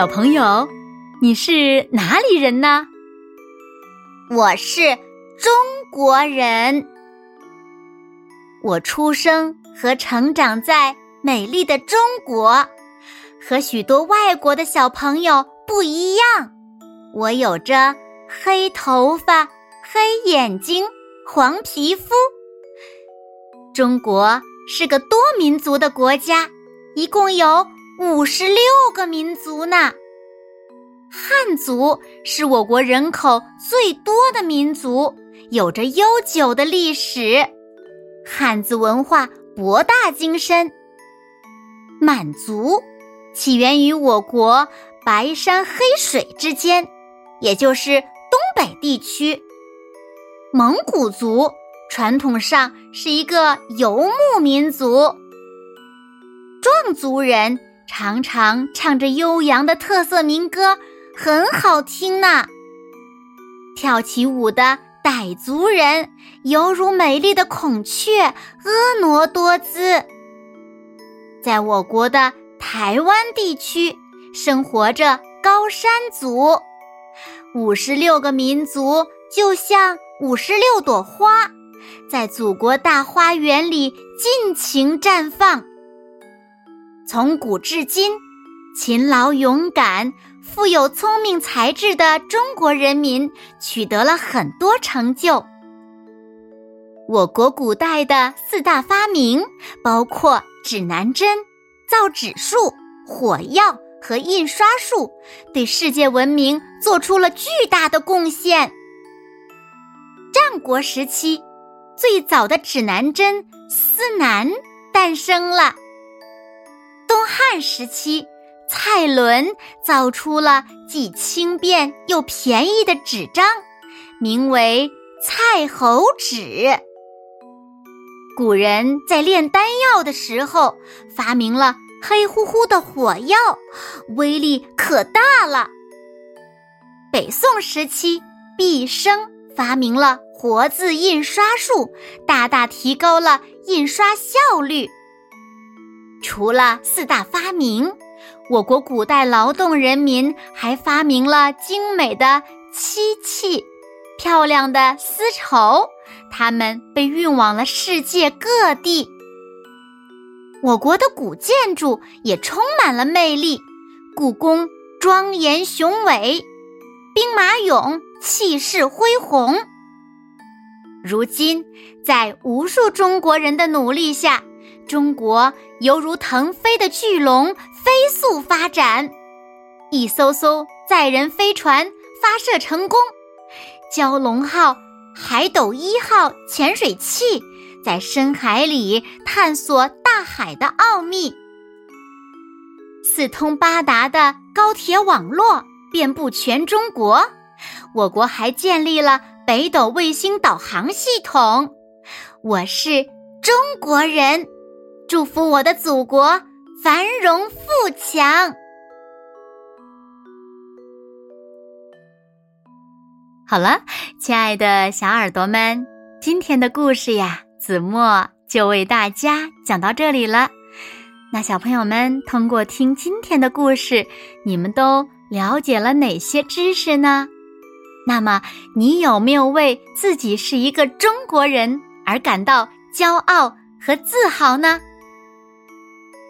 小朋友，你是哪里人呢？我是中国人。我出生和成长在美丽的中国，和许多外国的小朋友不一样。我有着黑头发、黑眼睛、黄皮肤。中国是个多民族的国家，一共有。五十六个民族呢，汉族是我国人口最多的民族，有着悠久的历史，汉字文化博大精深。满族起源于我国白山黑水之间，也就是东北地区。蒙古族传统上是一个游牧民族，壮族人。常常唱着悠扬的特色民歌，很好听呢。跳起舞的傣族人犹如美丽的孔雀，婀娜多姿。在我国的台湾地区，生活着高山族，五十六个民族就像五十六朵花，在祖国大花园里尽情绽放。从古至今，勤劳勇敢、富有聪明才智的中国人民取得了很多成就。我国古代的四大发明包括指南针、造纸术、火药和印刷术，对世界文明做出了巨大的贡献。战国时期，最早的指南针司南诞生了。东汉时期，蔡伦造出了既轻便又便宜的纸张，名为蔡侯纸。古人在炼丹药的时候，发明了黑乎乎的火药，威力可大了。北宋时期，毕生发明了活字印刷术，大大提高了印刷效率。除了四大发明，我国古代劳动人民还发明了精美的漆器、漂亮的丝绸，它们被运往了世界各地。我国的古建筑也充满了魅力，故宫庄严雄伟，兵马俑气势恢宏。如今，在无数中国人的努力下，中国犹如腾飞的巨龙，飞速发展。一艘艘载人飞船发射成功，蛟龙号、海斗一号潜水器在深海里探索大海的奥秘。四通八达的高铁网络遍布全中国，我国还建立了北斗卫星导航系统。我是中国人。祝福我的祖国繁荣富强。好了，亲爱的小耳朵们，今天的故事呀，子墨就为大家讲到这里了。那小朋友们，通过听今天的故事，你们都了解了哪些知识呢？那么，你有没有为自己是一个中国人而感到骄傲和自豪呢？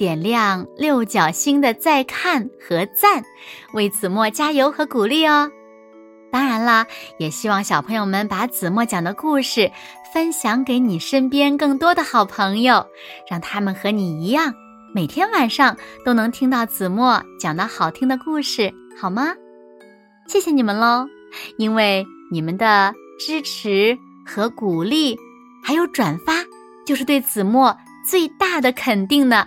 点亮六角星的再看和赞，为子墨加油和鼓励哦！当然啦，也希望小朋友们把子墨讲的故事分享给你身边更多的好朋友，让他们和你一样，每天晚上都能听到子墨讲的好听的故事，好吗？谢谢你们喽，因为你们的支持和鼓励，还有转发，就是对子墨最大的肯定呢。